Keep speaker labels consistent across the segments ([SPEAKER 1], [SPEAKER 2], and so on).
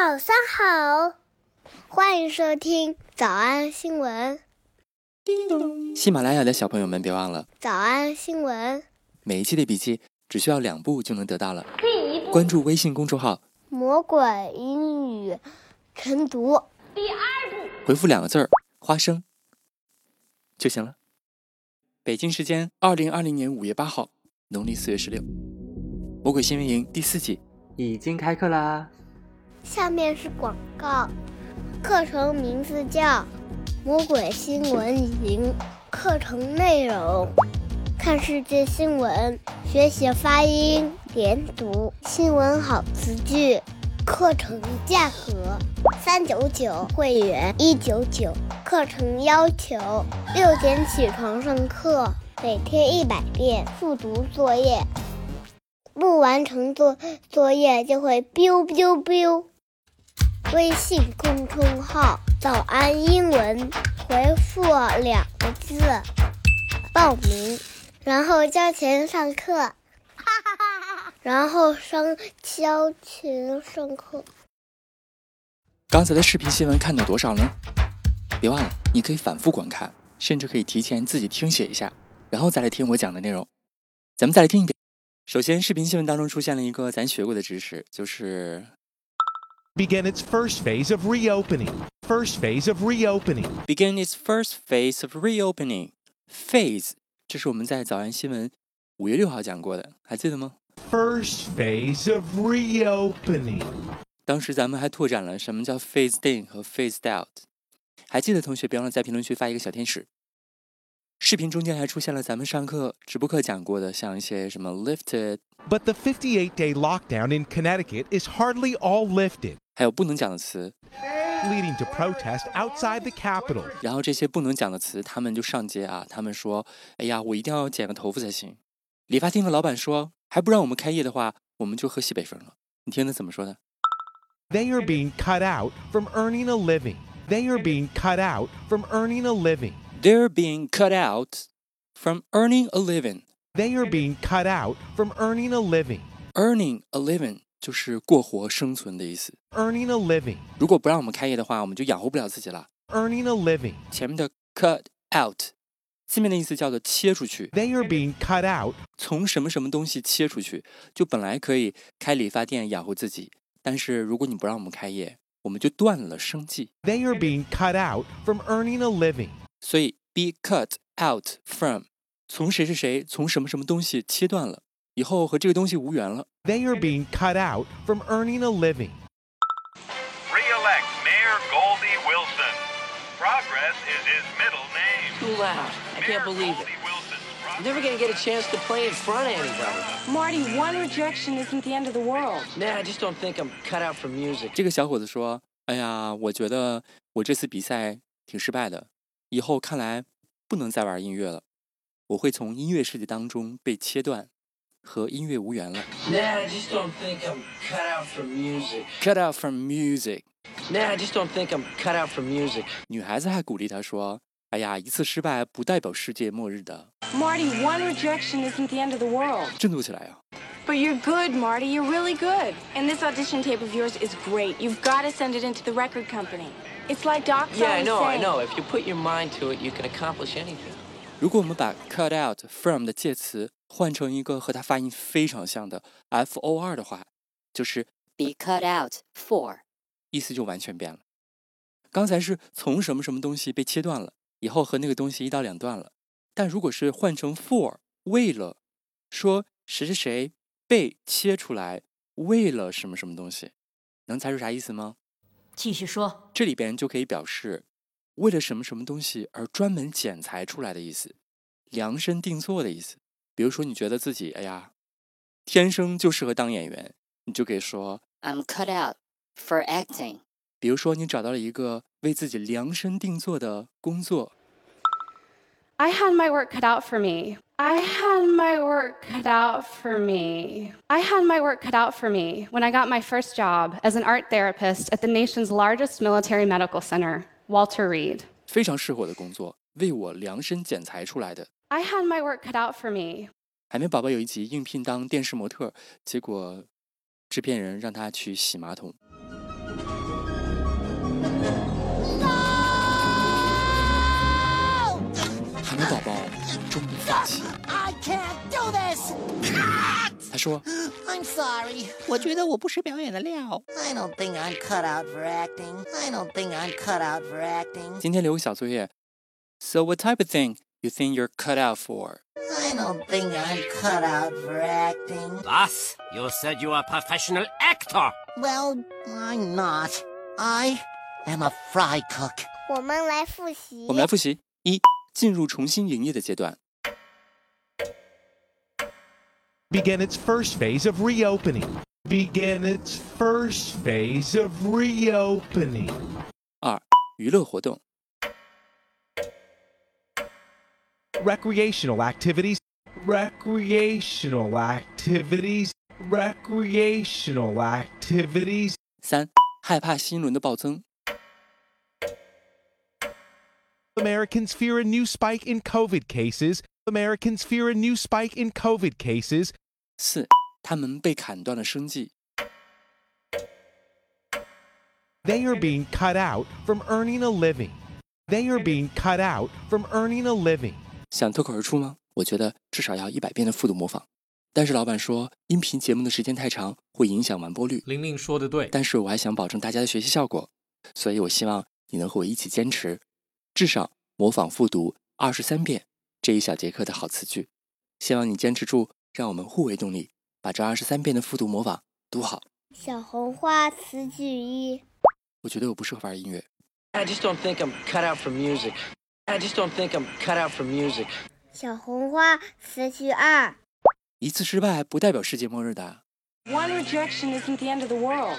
[SPEAKER 1] 早上好，欢迎收听早安新闻。
[SPEAKER 2] 叮咚！喜马拉雅的小朋友们，别忘了
[SPEAKER 1] 早安新闻。
[SPEAKER 2] 每一期的笔记只需要两步就能得到了。第一步，关注微信公众号“
[SPEAKER 1] 魔鬼英语晨读”。
[SPEAKER 3] 第二步，
[SPEAKER 2] 回复两个字儿“花生”就行了。北京时间二零二零年五月八号，农历四月十六，魔鬼新闻营第四季已经开课啦。
[SPEAKER 1] 下面是广告，课程名字叫《魔鬼新闻营》，课程内容：看世界新闻，学习发音、连读、新闻好词句。课程价格：三九九，会员一九九。课程要求：六点起床上课，每天一百遍复读作业，不完成作作业就会 biu biu biu。微信公众号“早安英文”，回复两个字报名，然后交钱上课，哈哈哈哈然后上交钱上课。
[SPEAKER 2] 刚才的视频新闻看到多少呢？别忘了，你可以反复观看，甚至可以提前自己听写一下，然后再来听我讲的内容。咱们再来听一遍。首先，视频新闻当中出现了一个咱学过的知识，就是
[SPEAKER 4] begin its first phase of reopening. First phase of reopening.
[SPEAKER 2] begin its first phase of reopening. Phase，这是我们在早安新闻五月六号讲过的，还记得吗？
[SPEAKER 4] First phase of reopening.
[SPEAKER 2] 当时咱们还拓展了什么叫 phased in 和 phased out。还记得同学，别忘了在评论区发一个小天使。 视频中间还出现了咱们上课直播课讲过的，像一些什么
[SPEAKER 4] lifted。But the 58-day lockdown in Connecticut is hardly all lifted。
[SPEAKER 2] 还有不能讲的词，
[SPEAKER 4] leading to protest outside the Capitol。
[SPEAKER 2] 然后这些不能讲的词，他们就上街啊，他们说：“哎呀，我一定要剪个头发才行。”理发厅的老板说：“还不让我们开业的话，我们就喝西北风了。”你听他怎么说的？
[SPEAKER 4] They are being cut out from earning a living. They are being cut out from earning a living.
[SPEAKER 2] They're being cut out from earning a living.
[SPEAKER 4] They are being cut out from earning a living.
[SPEAKER 2] Earning a living 就是过活、生存的意思。
[SPEAKER 4] Earning a living，
[SPEAKER 2] 如果不让我们开业的话，我们就养活不了自己了。
[SPEAKER 4] Earning a living，
[SPEAKER 2] 前面的 cut out，字面的意思叫做切出去。
[SPEAKER 4] They are being cut out，
[SPEAKER 2] 从什么什么东西切出去，就本来可以开理发店养活自己，但是如果你不让我们开业，我们就断了生计。
[SPEAKER 4] They are being cut out from earning a living。
[SPEAKER 2] 所以 be cut out from 从谁是谁，从什么什么东西切断了，以后和这个东西无缘了。
[SPEAKER 4] They are being cut out from earning a living.
[SPEAKER 5] Re-elect Mayor Goldie Wilson. Progress is his middle name.
[SPEAKER 6] Too loud. I can't believe it. Never gonna get a chance to play in front of anybody.
[SPEAKER 3] Marty, one rejection isn't the end of the world.
[SPEAKER 6] Nah, I just don't think I'm cut out for music.
[SPEAKER 2] 这个小伙子说：“哎呀，我觉得我这次比赛挺失败的， 以后看来不能再玩音乐了，我会从音乐世界当中被切断，和音乐无缘了。”
[SPEAKER 6] Nah, I just don't think I'm cut out for music.
[SPEAKER 2] Cut out from music.
[SPEAKER 6] Nah, I just don't think I'm cut out for music.
[SPEAKER 2] 女孩子还鼓励他说。哎呀，一次失败不代表世界末日的。
[SPEAKER 3] Marty, one rejection isn't the end of the world.
[SPEAKER 2] 振作起来呀！
[SPEAKER 3] But you're good, Marty. You're really good. And this audition tape of yours is great. You've got to send it into the record company. It's like Doc
[SPEAKER 6] Yeah, I know,
[SPEAKER 3] I
[SPEAKER 6] know. If you put your mind to it, you can accomplish anything.
[SPEAKER 2] 如果我们把 cut out from 的介词换成一个和它发音非常像的 f o r 的话，就是
[SPEAKER 7] be cut out for，
[SPEAKER 2] 意思就完全变了。刚才是从什么什么东西被切断了。 以后和那个东西一刀两断了。但如果是换成 for 为了说谁谁谁被切出来，为了什么什么东西，能猜出啥意思吗？
[SPEAKER 7] 继续说，
[SPEAKER 2] 这里边就可以表示为了什么什么东西而专门剪裁出来的意思，量身定做的意思。比如说你觉得自己哎呀，天生就适合当演员，你就可以说
[SPEAKER 7] I'm cut out for acting。
[SPEAKER 2] 比如说，你找到了一个为自己量身定做的工作。
[SPEAKER 8] I had my work cut out for me. I had my work cut out for me. I had my work cut out for me when I got my first job as an art therapist at the nation's largest military medical center, Walter Reed.
[SPEAKER 2] 非常适合我的工作，为我量身剪裁出来的。
[SPEAKER 8] I had my work cut out for me.
[SPEAKER 2] 海绵宝宝有一集应聘当电视模特，结果制片人让他去洗马桶。海绵宝宝终于放弃。
[SPEAKER 9] I can't do this.
[SPEAKER 2] 他说
[SPEAKER 9] I'm sorry.
[SPEAKER 6] 我觉得我不是表演的料。
[SPEAKER 9] I don't think I'm cut out for acting. I don't think I'm cut out for acting.：“
[SPEAKER 2] 今天留个小作业。So what type of thing you think you're cut out for？”
[SPEAKER 9] I don't think I'm cut out for acting.
[SPEAKER 10] Thus, you said you are a professional actor.
[SPEAKER 9] Well, I'm not. I am a fry cook.
[SPEAKER 1] 我们来复习。
[SPEAKER 2] 我们来复习：一、进入重新营业的阶段；
[SPEAKER 4] Begin its first phase of reopening. Begin its first phase of reopening.
[SPEAKER 2] 二、娱乐活动；
[SPEAKER 4] Recreational activities. Recreational activities. Recreational activities.
[SPEAKER 2] 三、害怕新一轮的暴增；
[SPEAKER 4] Americans fear a new spike in COVID cases. Americans fear a new spike in COVID cases.
[SPEAKER 2] 四、他们被砍断了生计；
[SPEAKER 4] They are being cut out from earning a living. They are being cut out from earning a living.
[SPEAKER 2] 想脱口而出吗？我觉得至少要一百遍的复读模仿。但是老板说，音频节目的时间太长，会影响完播率。
[SPEAKER 11] 玲玲说的对，
[SPEAKER 2] 但是我还想保证大家的学习效果，所以我希望你能和我一起坚持， 至少模仿复读二十三遍这一小节课的好词句。希望你坚持住，让我们互为动力，把这二十三遍的复读模仿读好。
[SPEAKER 1] 小红花词句一，
[SPEAKER 2] 我觉得我不适合玩音乐。
[SPEAKER 6] I just don't think I'm cut out for music. I just don't think I'm cut out for music.
[SPEAKER 1] 小红花词句二，
[SPEAKER 2] 一次失败不代表世界末日的。
[SPEAKER 3] One rejection isn't the end of the world.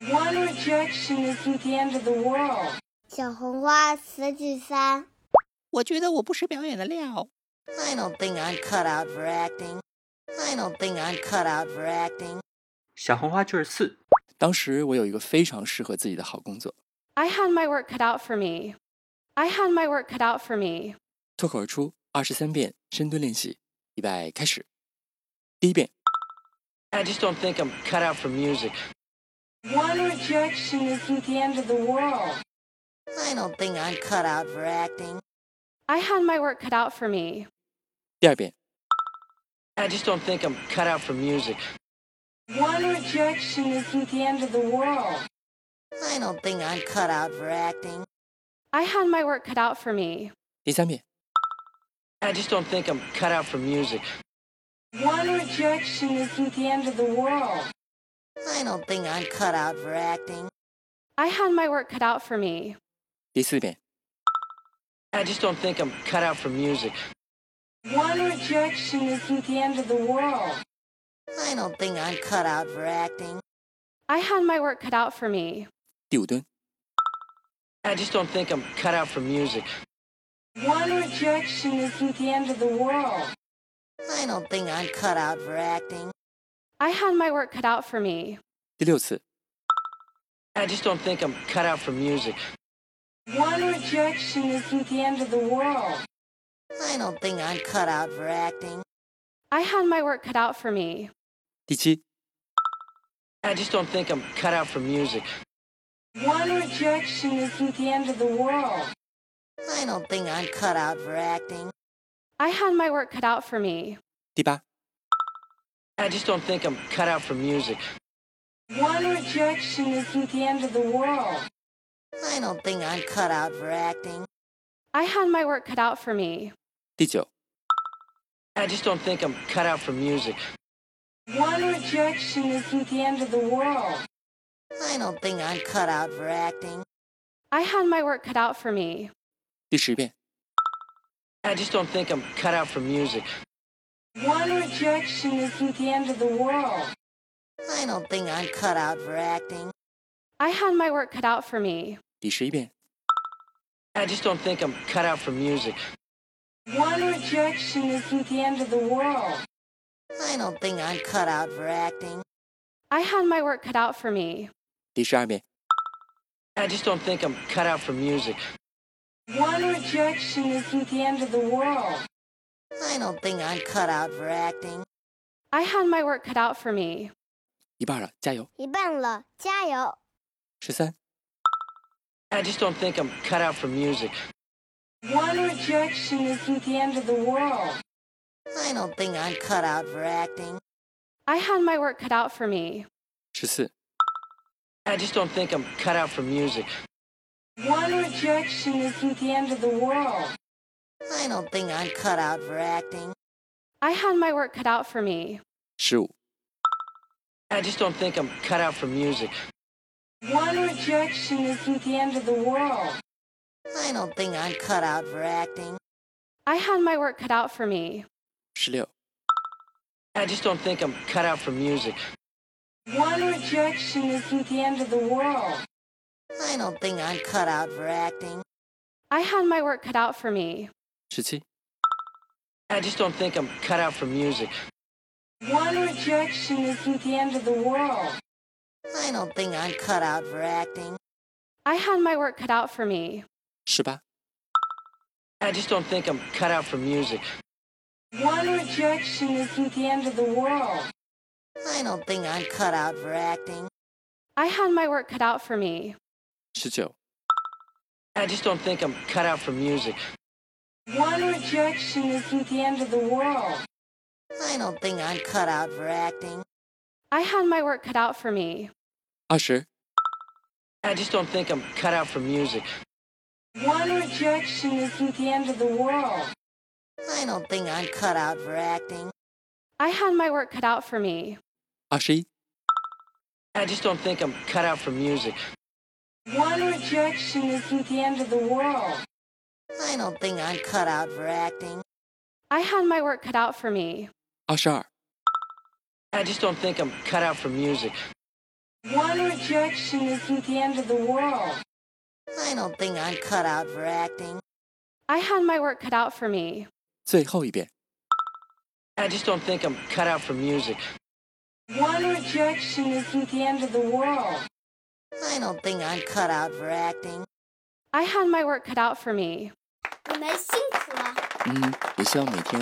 [SPEAKER 3] One rejection isn't the end of the world.
[SPEAKER 1] 小红花词句三，
[SPEAKER 6] 我觉得我不是表演的料。
[SPEAKER 9] I don't think I'm cut out for acting. I don't think I'm cut out for acting.
[SPEAKER 2] 小红花句儿四，当时我有一个非常适合自己的好工作。
[SPEAKER 8] I had my work cut out for me. I had my work cut out for me.
[SPEAKER 2] 脱口而出二十三遍深蹲练习，预备开始。第一遍
[SPEAKER 6] ，I just don't think I'm cut out for music.
[SPEAKER 3] One rejection isn't the end of the world.
[SPEAKER 9] I don't think I'm cut out for acting.
[SPEAKER 8] I had my work cut out for me.
[SPEAKER 2] 第二遍，
[SPEAKER 6] I just don't think I'm cut out for music.
[SPEAKER 3] One rejection isn't the end of the world.
[SPEAKER 9] I don't think I'm cut out for acting.
[SPEAKER 8] I had my work cut out for me.
[SPEAKER 2] 第三遍，
[SPEAKER 6] I just don't think I'm cut out for music.
[SPEAKER 3] One rejection isn't the end of the world.
[SPEAKER 9] I don't think I'm cut out for acting.
[SPEAKER 8] I had my work cut out for me.
[SPEAKER 2] 第四遍，
[SPEAKER 6] I just don't think I'm cut out for music.
[SPEAKER 3] One rejection isn't the end of the world.
[SPEAKER 9] I don't think I'm cut out for acting.
[SPEAKER 8] I had my work cut out for me.
[SPEAKER 2] 第五蹲，
[SPEAKER 6] I just don't think I'm cut out for music.
[SPEAKER 3] One rejection isn't the end of the world.
[SPEAKER 9] I don't think I'm cut out for acting.
[SPEAKER 8] I had my work cut out for me.
[SPEAKER 2] 第六次，
[SPEAKER 6] I just don't think I'm cut out for music.
[SPEAKER 3] One rejection isn't the end of the world.
[SPEAKER 9] I don't think I'm cut out for acting.
[SPEAKER 8] I had my work cut out for me.
[SPEAKER 2] 第七，
[SPEAKER 6] I just don't think I'm cut out for music.
[SPEAKER 3] One rejection isn't the end of the world.
[SPEAKER 9] I don't think I'm cut out for acting.
[SPEAKER 8] I had my work cut out for me.
[SPEAKER 2] 第八，
[SPEAKER 6] I just don't think I'm cut out for music.
[SPEAKER 3] One rejection isn't the end of the world.
[SPEAKER 9] I don't think I'm cut out for acting.
[SPEAKER 8] I had my work cut out for me.
[SPEAKER 2] 第九，
[SPEAKER 6] I just don't think I'm cut out for music.
[SPEAKER 3] One rejection isn't the end of the world.
[SPEAKER 9] I don't think I'm cut out for acting.
[SPEAKER 8] I had my work cut out for me.
[SPEAKER 2] 第十遍，
[SPEAKER 6] I just don't think I'm cut out for music.
[SPEAKER 3] One rejection isn't the end of the world.
[SPEAKER 9] I don't think I'm cut out for acting.
[SPEAKER 8] I had my work cut out for me.
[SPEAKER 2] 第十一遍，
[SPEAKER 6] I just don't think I'm cut out for music.
[SPEAKER 3] One rejection isn't the end of the world.
[SPEAKER 9] I don't think I'm cut out for acting.
[SPEAKER 8] I had my work cut out for me.
[SPEAKER 2] 第十二遍，
[SPEAKER 6] I just don't think I'm cut out for music.
[SPEAKER 3] One rejection isn't the end of the world.
[SPEAKER 9] I don't think I'm cut out for acting.
[SPEAKER 8] I had my work cut out for me.
[SPEAKER 2] 一半了，加油！
[SPEAKER 1] 一半了，加油！
[SPEAKER 2] 十三、
[SPEAKER 6] I just don't think I'm cut out for music.
[SPEAKER 3] One rejection isn't the end of the world.
[SPEAKER 9] I don't think I'm cut out for acting.
[SPEAKER 8] I had my work cut out for me.
[SPEAKER 2] 十四、
[SPEAKER 6] I just don't think I'm cut out for music.
[SPEAKER 3] One rejection isn't the end of the world.
[SPEAKER 9] I don't think I'm cut out for acting.
[SPEAKER 8] I had my work cut out for me.
[SPEAKER 2] 十五、
[SPEAKER 6] I just don't think I'm cut out for music.
[SPEAKER 3] One rejection isn't the end of the world.
[SPEAKER 9] I don't think I'm cut out for acting.
[SPEAKER 8] I had my work cut out for me.
[SPEAKER 2] 16.
[SPEAKER 6] I just don't think I'm cut out for music.
[SPEAKER 3] One rejection isn't the end of the world.
[SPEAKER 9] I don't think I'm cut out for acting.
[SPEAKER 8] I had my work cut out for me.
[SPEAKER 2] 17.
[SPEAKER 6] I just don't think I'm cut out for music.
[SPEAKER 3] One rejection isn't the end of the world.
[SPEAKER 9] I don't think I'm cut out for acting.
[SPEAKER 8] I had my work cut out for me.
[SPEAKER 2] Shiba.
[SPEAKER 6] I just don't think I'm cut out for music.
[SPEAKER 3] One rejection isn't the end of the world.
[SPEAKER 9] I don't think I'm cut out for acting.
[SPEAKER 8] I had my work cut out for me.
[SPEAKER 2] 19.
[SPEAKER 6] I just don't think I'm cut out for music.
[SPEAKER 3] One rejection isn't the end of the world.
[SPEAKER 9] I don't think I'm cut out for acting.
[SPEAKER 8] I had my work cut out for me.
[SPEAKER 2] 二十、
[SPEAKER 6] I just don't think I'm cut out for music.
[SPEAKER 3] One rejection isn't the end of the world.
[SPEAKER 9] I don't think I'm cut out for acting.
[SPEAKER 8] I had my work cut out for me.
[SPEAKER 2] 二十一、
[SPEAKER 6] I just don't think I'm cut out for music.
[SPEAKER 3] One rejection isn't the end of the world.
[SPEAKER 9] I don't think I'm cut out for acting.
[SPEAKER 8] I had my work cut out for me.
[SPEAKER 2] 二十二、
[SPEAKER 6] I just don't think I'm cut out for music.
[SPEAKER 3] One rejection isn't the end of the world.
[SPEAKER 9] I don't think I'm cut out for acting.
[SPEAKER 8] I had my work cut out for me.
[SPEAKER 2] 最后一遍。
[SPEAKER 6] I just don't think I'm cut out for music.
[SPEAKER 3] One rejection isn't the end of the world.
[SPEAKER 9] I don't think I'm cut out for acting.
[SPEAKER 8] I had my work cut out for me.
[SPEAKER 1] 你们辛苦了。
[SPEAKER 2] 嗯，也希望每天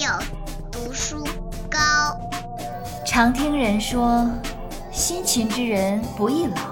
[SPEAKER 1] 有读书高。
[SPEAKER 11] 常听人说，辛勤之人不易老。